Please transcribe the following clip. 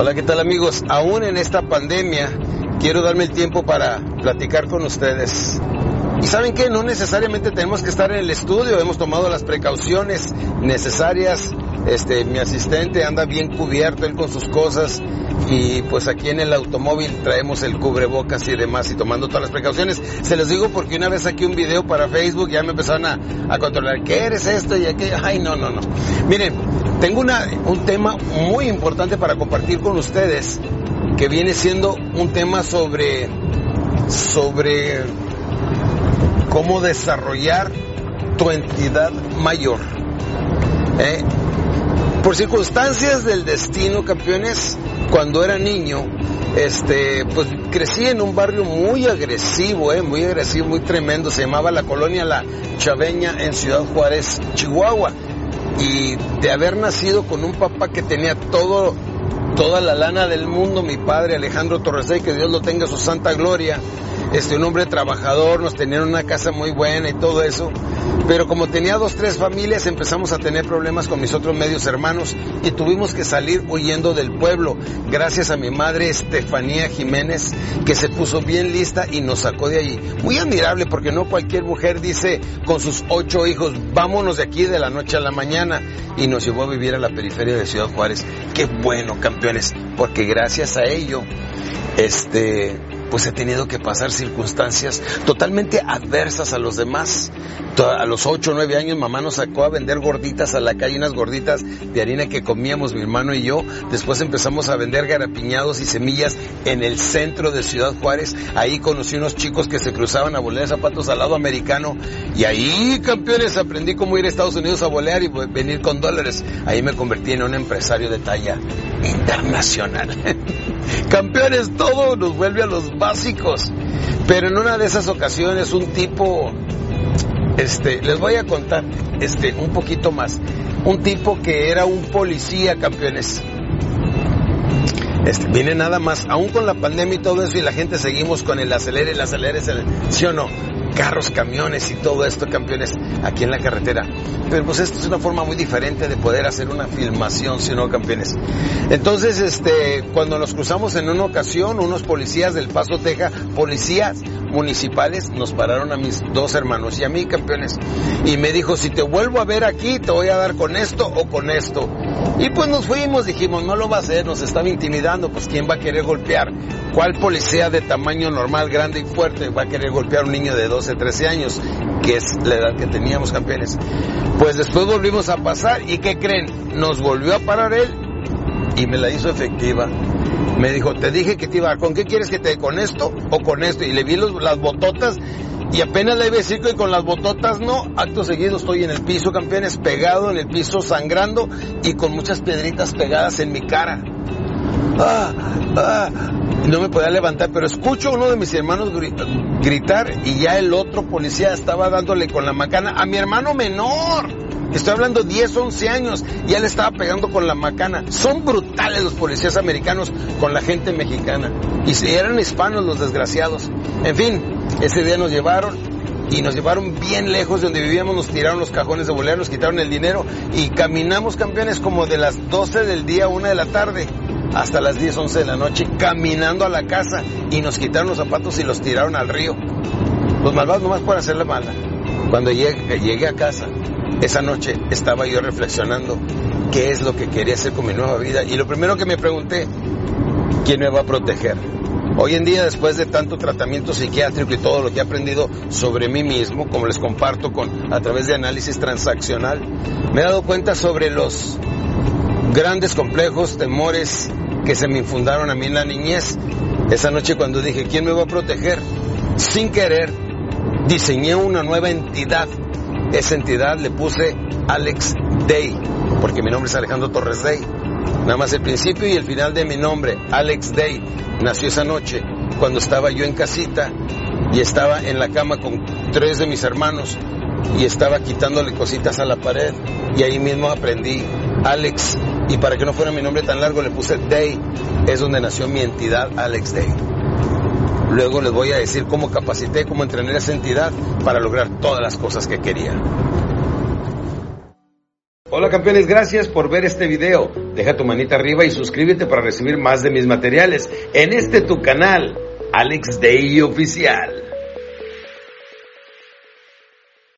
Hola, ¿qué tal amigos? Aún en esta pandemia quiero darme el tiempo para platicar con ustedes. Y saben que no necesariamente tenemos que estar en el estudio, hemos tomado las precauciones necesarias. Este, mi asistente anda bien cubierto él con sus cosas y pues aquí en el automóvil traemos el cubrebocas y demás y tomando todas las precauciones. Se los digo porque una vez aquí un video para Facebook ya me empezaron a, a controlar, ¿qué eres esto y aquello? Ay, no, no, no. Miren, tengo un tema muy importante para compartir con ustedes que viene siendo un tema sobre, sobre cómo desarrollar tu entidad mayor. ¿Eh? Por circunstancias del destino, campeones, cuando era niño, este, pues crecí en un barrio muy agresivo, eh, muy agresivo, muy tremendo. Se llamaba la colonia La Chaveña en Ciudad Juárez, Chihuahua. Y de haber nacido con un papá que tenía todo, toda la lana del mundo, mi padre Alejandro Torresey, que Dios lo tenga su santa gloria, este, un hombre trabajador, nos tenían una casa muy buena y todo eso. Pero como tenía dos, tres familias, empezamos a tener problemas con mis otros medios hermanos y tuvimos que salir huyendo del pueblo. Gracias a mi madre Estefanía Jiménez, que se puso bien lista y nos sacó de allí. Muy admirable porque no cualquier mujer dice con sus ocho hijos, vámonos de aquí de la noche a la mañana. Y nos llevó a vivir a la periferia de Ciudad Juárez. Qué bueno, campeones, porque gracias a ello, este, pues he tenido que pasar circunstancias totalmente adversas a los demás. A los 8 o 9 años mamá nos sacó a vender gorditas a la calle, unas gorditas de harina que comíamos mi hermano y yo. Después empezamos a vender garapiñados y semillas en el centro de Ciudad Juárez. Ahí conocí unos chicos que se cruzaban a volear zapatos al lado americano. Y ahí, campeones, aprendí cómo ir a Estados Unidos a volear y venir con dólares. Ahí me convertí en un empresario de talla internacional. campeones, todo nos vuelve a los básicos. Pero en una de esas ocasiones un tipo, este, les voy a contar, este, un poquito más. Un tipo que era un policía, campeones. Este, viene nada más, aún con la pandemia y todo eso, y la gente seguimos con el acelere, el acelere, ¿sí o no? Carros, camiones y todo esto, campeones, aquí en la carretera. Pero pues esto es una forma muy diferente de poder hacer una filmación, si no, campeones. Entonces, este, cuando nos cruzamos en una ocasión, unos policías del Paso, Texas, policías municipales, nos pararon a mis dos hermanos y a mí, campeones. Y me dijo, si te vuelvo a ver aquí, te voy a dar con esto o con esto. Y pues nos fuimos, dijimos, no lo va a hacer, nos estaba intimidando, pues ¿quién va a querer golpear? ¿Cuál policía de tamaño normal, grande y fuerte va a querer golpear a un niño de 12, 13 años? Que es la edad que teníamos, campeones. Pues después volvimos a pasar y ¿qué creen? Nos volvió a parar él y me la hizo efectiva. Me dijo, te dije que te iba. ¿Con qué quieres que te... ¿Con esto o con esto? Y le vi los, las bototas y apenas le a decir que con las bototas no. Acto seguido estoy en el piso, campeones, pegado en el piso, sangrando y con muchas piedritas pegadas en mi cara. Ah, ah. No me podía levantar, pero escucho a uno de mis hermanos gritar y ya el otro policía estaba dándole con la macana a mi hermano menor. Estoy hablando 10, 11 años, ya le estaba pegando con la macana. Son brutales los policías americanos con la gente mexicana. Y eran hispanos los desgraciados. En fin, ese día nos llevaron y nos llevaron bien lejos de donde vivíamos, nos tiraron los cajones de bolera, nos quitaron el dinero y caminamos campeones como de las 12 del día a 1 de la tarde hasta las 10, 11 de la noche caminando a la casa y nos quitaron los zapatos y los tiraron al río. Los malvados nomás por hacerle mala. Cuando llegué, llegué a casa, esa noche estaba yo reflexionando qué es lo que quería hacer con mi nueva vida y lo primero que me pregunté, ¿quién me va a proteger? Hoy en día, después de tanto tratamiento psiquiátrico y todo lo que he aprendido sobre mí mismo, como les comparto con, a través de análisis transaccional, me he dado cuenta sobre los grandes complejos, temores que se me infundaron a mí en la niñez. Esa noche cuando dije, ¿quién me va a proteger? Sin querer, diseñé una nueva entidad. Esa entidad le puse Alex Day, porque mi nombre es Alejandro Torres Day. Nada más el principio y el final de mi nombre, Alex Day, nació esa noche cuando estaba yo en casita y estaba en la cama con tres de mis hermanos y estaba quitándole cositas a la pared y ahí mismo aprendí Alex y para que no fuera mi nombre tan largo le puse Day, es donde nació mi entidad Alex Day. Luego les voy a decir cómo capacité, cómo entrené esa entidad para lograr todas las cosas que quería. Hola campeones, gracias por ver este video. Deja tu manita arriba y suscríbete para recibir más de mis materiales en este tu canal, Alex Day Oficial.